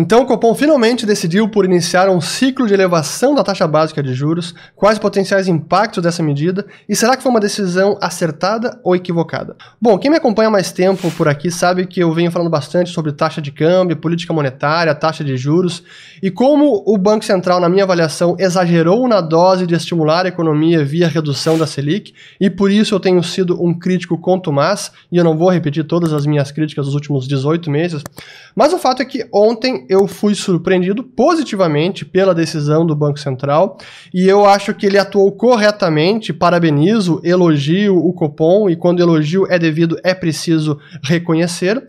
Então, o Copom finalmente decidiu por iniciar um ciclo de elevação da taxa básica de juros, quais potenciais impactos dessa medida e será que foi uma decisão acertada ou equivocada? Bom, quem me acompanha há mais tempo por aqui sabe que eu venho falando bastante sobre taxa de câmbio, política monetária, taxa de juros e como o Banco Central, na minha avaliação, exagerou na dose de estimular a economia via redução da Selic e por isso eu tenho sido um crítico contumaz e eu não vou repetir todas as minhas críticas dos últimos 18 meses, mas o fato é que ontem eu fui surpreendido positivamente pela decisão do Banco Central e eu acho que ele atuou corretamente. Parabenizo, elogio o Copom e quando elogio é devido, é preciso reconhecer.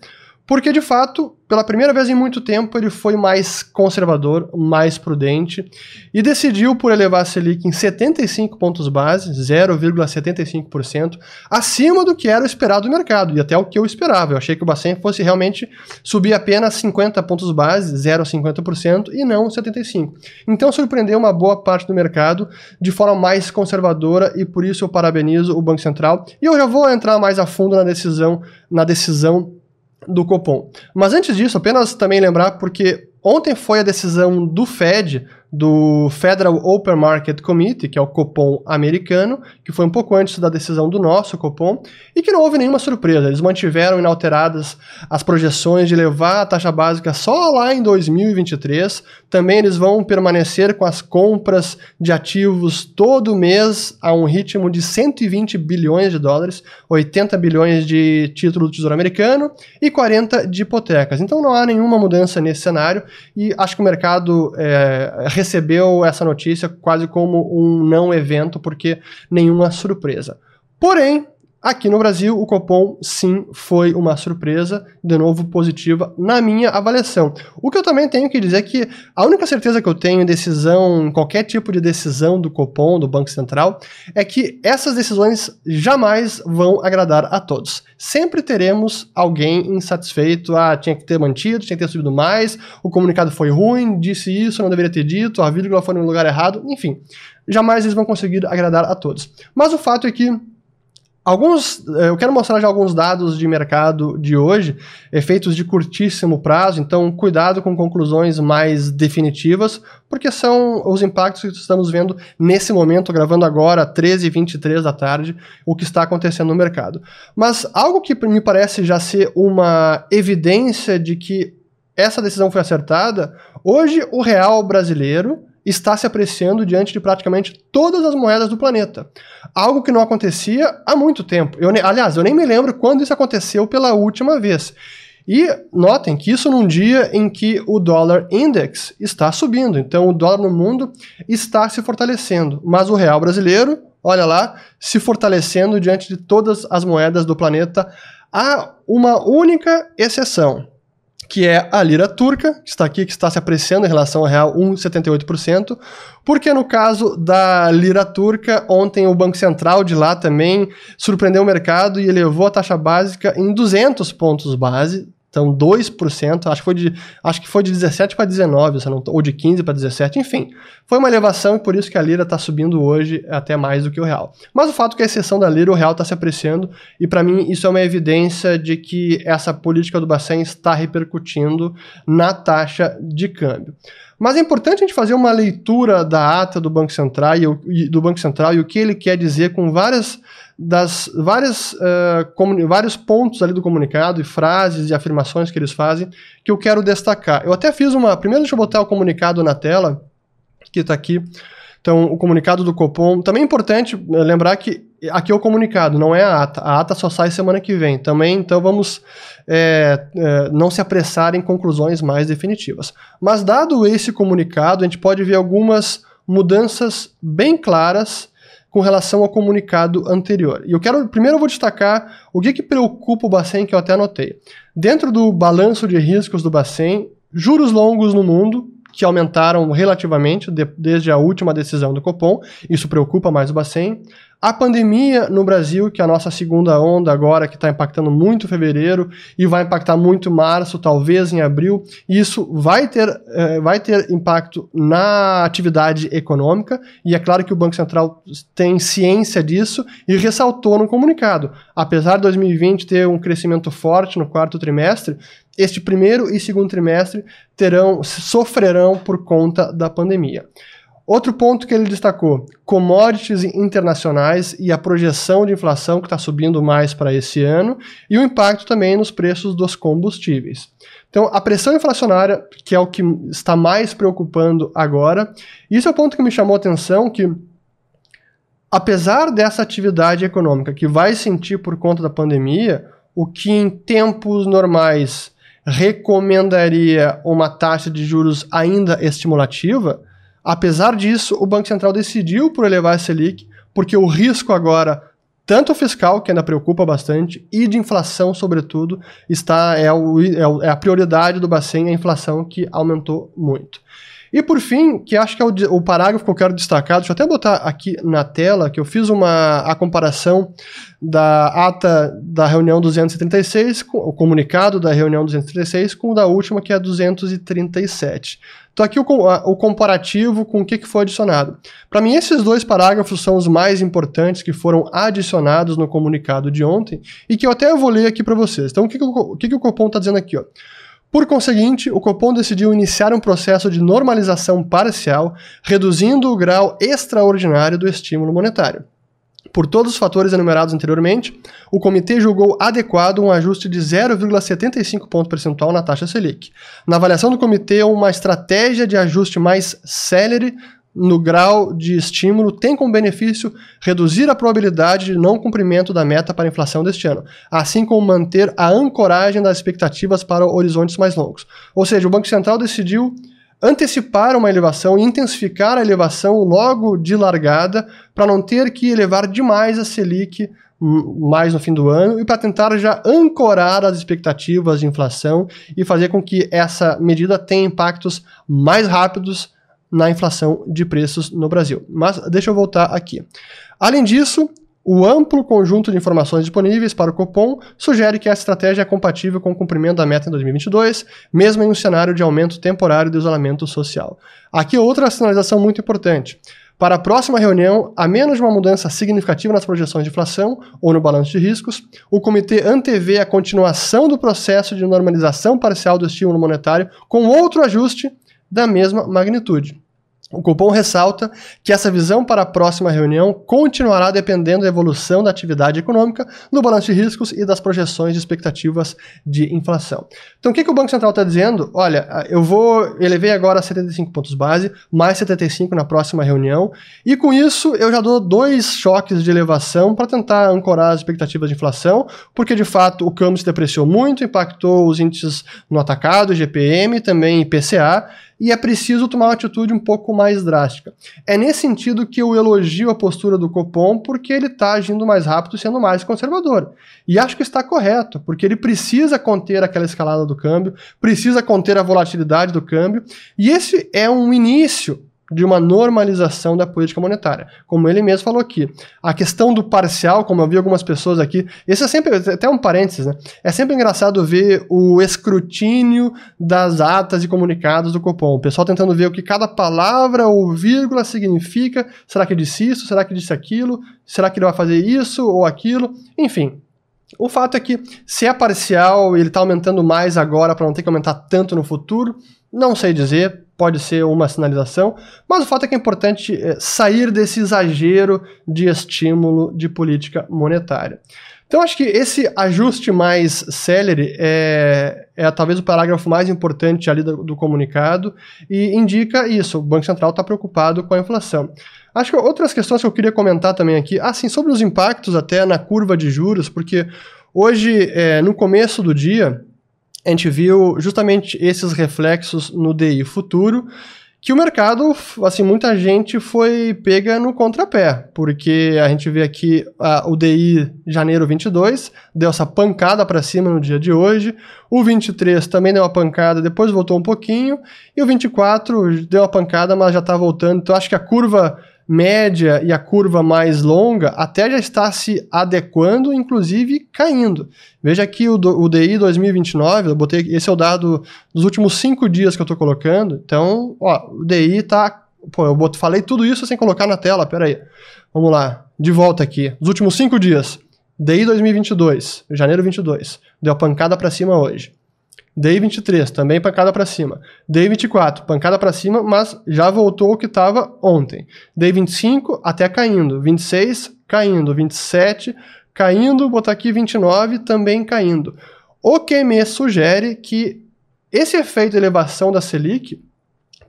Porque, de fato, pela primeira vez em muito tempo, ele foi mais conservador, mais prudente e decidiu por elevar a Selic em 75 pontos base, 0,75%, acima do que era o esperado do mercado e até o que eu esperava. Eu achei que o Bacen fosse realmente subir apenas 50 pontos base, 0,50% e não 75. Então surpreendeu uma boa parte do mercado de forma mais conservadora e por isso eu parabenizo o Banco Central. E eu já vou entrar mais a fundo na decisão, na decisão do Copom. Mas antes disso, apenas também lembrar, porque ontem foi a decisão do Fed do Federal Open Market Committee, que é o Copom americano, que foi um pouco antes da decisão do nosso Copom, e que não houve nenhuma surpresa. Eles mantiveram inalteradas as projeções de levar a taxa básica só lá em 2023. Também eles vão permanecer com as compras de ativos todo mês a um ritmo de 120 bilhões de dólares, 80 bilhões de título do Tesouro Americano e 40 de hipotecas. Então não há nenhuma mudança nesse cenário e acho que o mercado é, recebeu essa notícia quase como um não evento, porque nenhuma surpresa. Porém, Aqui no Brasil, o Copom sim foi uma surpresa, de novo positiva, na minha avaliação. O que eu também tenho que dizer é que a única certeza que eu tenho em decisão, qualquer tipo de decisão do Copom, do Banco Central, é que essas decisões jamais vão agradar a todos. Sempre teremos alguém insatisfeito, ah, tinha que ter mantido, tinha que ter subido mais, o comunicado foi ruim, disse isso, não deveria ter dito, a vírgula foi no lugar errado, enfim. Jamais eles vão conseguir agradar a todos. Mas o fato é que Alguns, eh, eu quero mostrar já alguns dados de mercado de hoje, efeitos de curtíssimo prazo, então cuidado com conclusões mais definitivas, porque são os impactos que estamos vendo nesse momento, gravando agora, 13 e 23 da tarde, o que está acontecendo no mercado. Mas algo que me parece já ser uma evidência de que essa decisão foi acertada, hoje o real brasileiro está se apreciando diante de praticamente todas as moedas do planeta. Algo que não acontecia há muito tempo. Eu, aliás, eu nem me lembro quando isso aconteceu pela última vez. E notem que isso num dia em que o dólar index está subindo. Então o dólar no mundo está se fortalecendo. Mas o real brasileiro, olha lá, se fortalecendo diante de todas as moedas do planeta. Há uma única exceção que é a lira turca, que está aqui, que está se apreciando em relação ao real 1,78%, porque no caso da lira turca, ontem o Banco Central de lá também surpreendeu o mercado e elevou a taxa básica em 200 pontos base, então, 2%, acho que foi de, acho que foi de 17 para 19, não, ou de 15 para 17, enfim. Foi uma elevação e por isso que a lira está subindo hoje até mais do que o real. Mas o fato é que a exceção da lira, o real está se apreciando, e para mim isso é uma evidência de que essa política do Bacen está repercutindo na taxa de câmbio. Mas é importante a gente fazer uma leitura da ata do Banco Central e, do Banco Central e o que ele quer dizer com várias das várias, uh, vários pontos ali do comunicado e frases e afirmações que eles fazem que eu quero destacar. Eu até fiz uma. Primeiro, deixa eu botar o comunicado na tela, que está aqui. Então, o comunicado do Copom. Também é importante eh, lembrar que aqui é o comunicado, não é a ata. A ata só sai semana que vem. Também, então, vamos é, é, não se apressar em conclusões mais definitivas. Mas, dado esse comunicado, a gente pode ver algumas mudanças bem claras com relação ao comunicado anterior. E eu quero, primeiro eu vou destacar o que, que preocupa o Bacen, que eu até anotei. Dentro do balanço de riscos do Bacen, juros longos no mundo, que aumentaram relativamente de, desde a última decisão do Copom, isso preocupa mais o Bacen. A pandemia no Brasil, que é a nossa segunda onda agora, que está impactando muito fevereiro e vai impactar muito março, talvez em abril, isso vai ter, eh, vai ter impacto na atividade econômica, e é claro que o Banco Central tem ciência disso e ressaltou no comunicado. Apesar de 2020 ter um crescimento forte no quarto trimestre, este primeiro e segundo trimestre terão sofrerão por conta da pandemia. Outro ponto que ele destacou: commodities internacionais e a projeção de inflação que está subindo mais para esse ano, e o impacto também nos preços dos combustíveis. Então, a pressão inflacionária, que é o que está mais preocupando agora, isso é o ponto que me chamou a atenção, que apesar dessa atividade econômica que vai sentir por conta da pandemia, o que em tempos normais recomendaria uma taxa de juros ainda estimulativa, apesar disso, o Banco Central decidiu por elevar a Selic, porque o risco agora tanto fiscal, que ainda preocupa bastante, e de inflação, sobretudo, está é, o, é, é a prioridade do Bacen, a inflação que aumentou muito. E por fim, que acho que é o, o, parágrafo que eu quero destacar, deixa eu até botar aqui na tela, que eu fiz uma a comparação da ata da reunião 236, o comunicado da reunião 236, com o da última, que é a 237. Então aqui o, o comparativo com o que, que foi adicionado. Para mim, esses dois parágrafos são os mais importantes que foram adicionados no comunicado de ontem e que eu até vou ler aqui para vocês. Então o que, que, o, o, que, que o Copom está dizendo aqui? Ó? Por conseguinte, o Copom decidiu iniciar um processo de normalização parcial, reduzindo o grau extraordinário do estímulo monetário. Por todos os fatores enumerados anteriormente, o comitê julgou adequado um ajuste de 0,75 ponto percentual na taxa Selic. Na avaliação do comitê, uma estratégia de ajuste mais célere no grau de estímulo tem como benefício reduzir a probabilidade de não cumprimento da meta para a inflação deste ano, assim como manter a ancoragem das expectativas para horizontes mais longos. Ou seja, o Banco Central decidiu antecipar uma elevação e intensificar a elevação logo de largada para não ter que elevar demais a Selic mais no fim do ano e para tentar já ancorar as expectativas de inflação e fazer com que essa medida tenha impactos mais rápidos na inflação de preços no Brasil. Mas deixa eu voltar aqui. Além disso, o amplo conjunto de informações disponíveis para o Copom sugere que essa estratégia é compatível com o cumprimento da meta em 2022, mesmo em um cenário de aumento temporário do isolamento social. Aqui outra sinalização muito importante. Para a próxima reunião, a menos de uma mudança significativa nas projeções de inflação ou no balanço de riscos, o comitê antevê a continuação do processo de normalização parcial do estímulo monetário com outro ajuste da mesma magnitude. O Copom ressalta que essa visão para a próxima reunião continuará dependendo da evolução da atividade econômica, do balanço de riscos e das projeções de expectativas de inflação. Então, o que, que o Banco Central está dizendo? Olha, eu vou elevei agora 75 pontos base, mais 75 na próxima reunião, e com isso eu já dou dois choques de elevação para tentar ancorar as expectativas de inflação, porque de fato o câmbio se depreciou muito, impactou os índices no atacado, GPM, também IPCA, e é preciso tomar uma atitude um pouco mais drástica. É nesse sentido que eu elogio a postura do Copom, porque ele está agindo mais rápido sendo mais conservador. E acho que está correto, porque ele precisa conter aquela escalada do câmbio, precisa conter a volatilidade do câmbio, e esse é um início de uma normalização da política monetária. Como ele mesmo falou aqui. A questão do parcial, como eu vi algumas pessoas aqui, esse é sempre, até um parênteses, né? É sempre engraçado ver o escrutínio das atas e comunicados do Copom. O pessoal tentando ver o que cada palavra ou vírgula significa. Será que disse isso? Será que disse aquilo? Será que ele vai fazer isso ou aquilo? Enfim, o fato é que se é parcial ele está aumentando mais agora para não ter que aumentar tanto no futuro, não sei dizer, pode ser uma sinalização, mas o fato é que é importante é, sair desse exagero de estímulo de política monetária. Então, acho que esse ajuste mais célere é, é talvez o parágrafo mais importante ali do, do comunicado e indica isso: o Banco Central está preocupado com a inflação. Acho que outras questões que eu queria comentar também aqui, assim, sobre os impactos até na curva de juros, porque hoje, é, no começo do dia, a gente viu justamente esses reflexos no DI futuro, que o mercado, assim, muita gente foi pega no contrapé, porque a gente vê aqui o DI janeiro 22 deu essa pancada para cima no dia de hoje, o 23 também deu uma pancada, depois voltou um pouquinho, e o 24 deu uma pancada, mas já está voltando. Então acho que a curva média e a curva mais longa até já está se adequando, inclusive caindo. Veja aqui o, o DI 2029, eu botei, esse é o dado dos últimos cinco dias que eu estou colocando. Então, ó, o DI está. Pô, eu falei tudo isso sem colocar na tela, peraí. Vamos lá, de volta aqui. Os últimos cinco dias. DI 2022, janeiro 22. Deu a pancada para cima hoje. Day 23, também pancada para cima. Day 24, pancada para cima, mas já voltou o que estava ontem. Day 25, até caindo. 26, caindo. 27, caindo. Botar aqui 29, também caindo. O que me sugere que esse efeito de elevação da Selic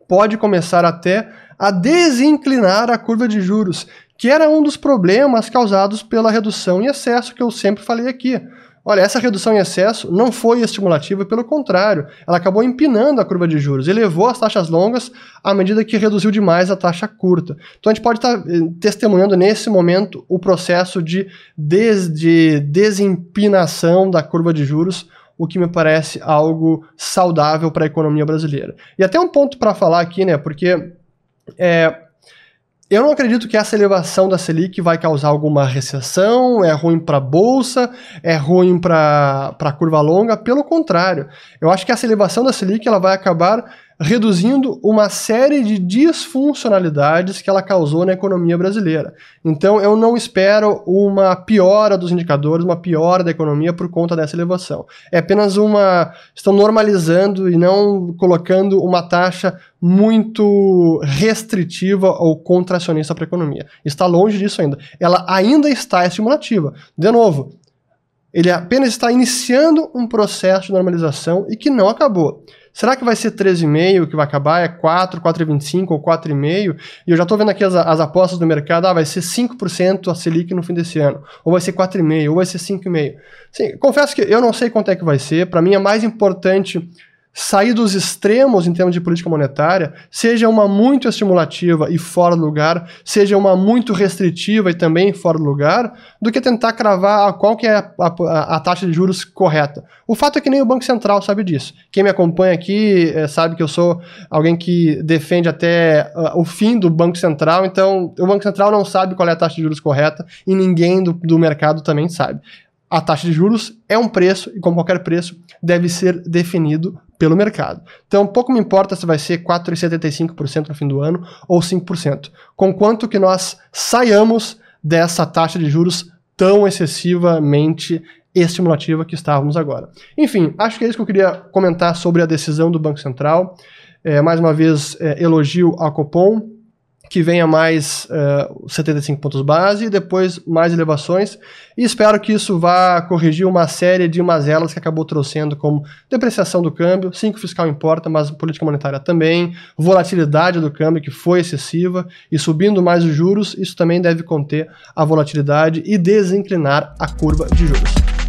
pode começar até a desinclinar a curva de juros, que era um dos problemas causados pela redução em excesso que eu sempre falei aqui. Olha, essa redução em excesso não foi estimulativa, pelo contrário, ela acabou empinando a curva de juros, elevou as taxas longas à medida que reduziu demais a taxa curta. Então a gente pode estar eh, testemunhando nesse momento o processo de, des de desempinação da curva de juros, o que me parece algo saudável para a economia brasileira. E até um ponto para falar aqui, né, porque é, eu não acredito que essa elevação da Selic vai causar alguma recessão, é ruim para a bolsa, é ruim para a curva longa. Pelo contrário, eu acho que essa elevação da Selic ela vai acabar reduzindo uma série de disfuncionalidades que ela causou na economia brasileira. Então eu não espero uma piora dos indicadores, uma piora da economia por conta dessa elevação. É apenas uma. estão normalizando e não colocando uma taxa muito restritiva ou contracionista para a economia. Está longe disso ainda. Ela ainda está estimulativa. De novo, ele apenas está iniciando um processo de normalização e que não acabou. Será que vai ser 13,5 que vai acabar? É 4, 4,25 ou 4,5? E eu já estou vendo aqui as, as apostas do mercado, ah, vai ser 5% a Selic no fim desse ano, ou vai ser 4,5, ou vai ser 5,5. Sim, confesso que eu não sei quanto é que vai ser, para mim é mais importante sair dos extremos em termos de política monetária, seja uma muito estimulativa e fora do lugar, seja uma muito restritiva e também fora do lugar, do que tentar cravar qual que é a, a, a taxa de juros correta. O fato é que nem o Banco Central sabe disso. Quem me acompanha aqui é, sabe que eu sou alguém que defende até uh, o fim do Banco Central, então o Banco Central não sabe qual é a taxa de juros correta e ninguém do, do mercado também sabe. A taxa de juros é um preço e, como qualquer preço, deve ser definido pelo mercado. Então, pouco me importa se vai ser 4,75% no fim do ano ou 5%, com quanto que nós saiamos dessa taxa de juros tão excessivamente estimulativa que estávamos agora. Enfim, acho que é isso que eu queria comentar sobre a decisão do Banco Central. É, mais uma vez, é, elogio ao Copom que venha mais uh, eh, 75 pontos base e depois mais elevações. E espero que isso vá corrigir uma série de mazelas que acabou trouxendo, como depreciação do câmbio, sim que o fiscal importa, mas política monetária também, volatilidade do câmbio que foi excessiva e subindo mais os juros, isso também deve conter a volatilidade e desinclinar a curva de juros.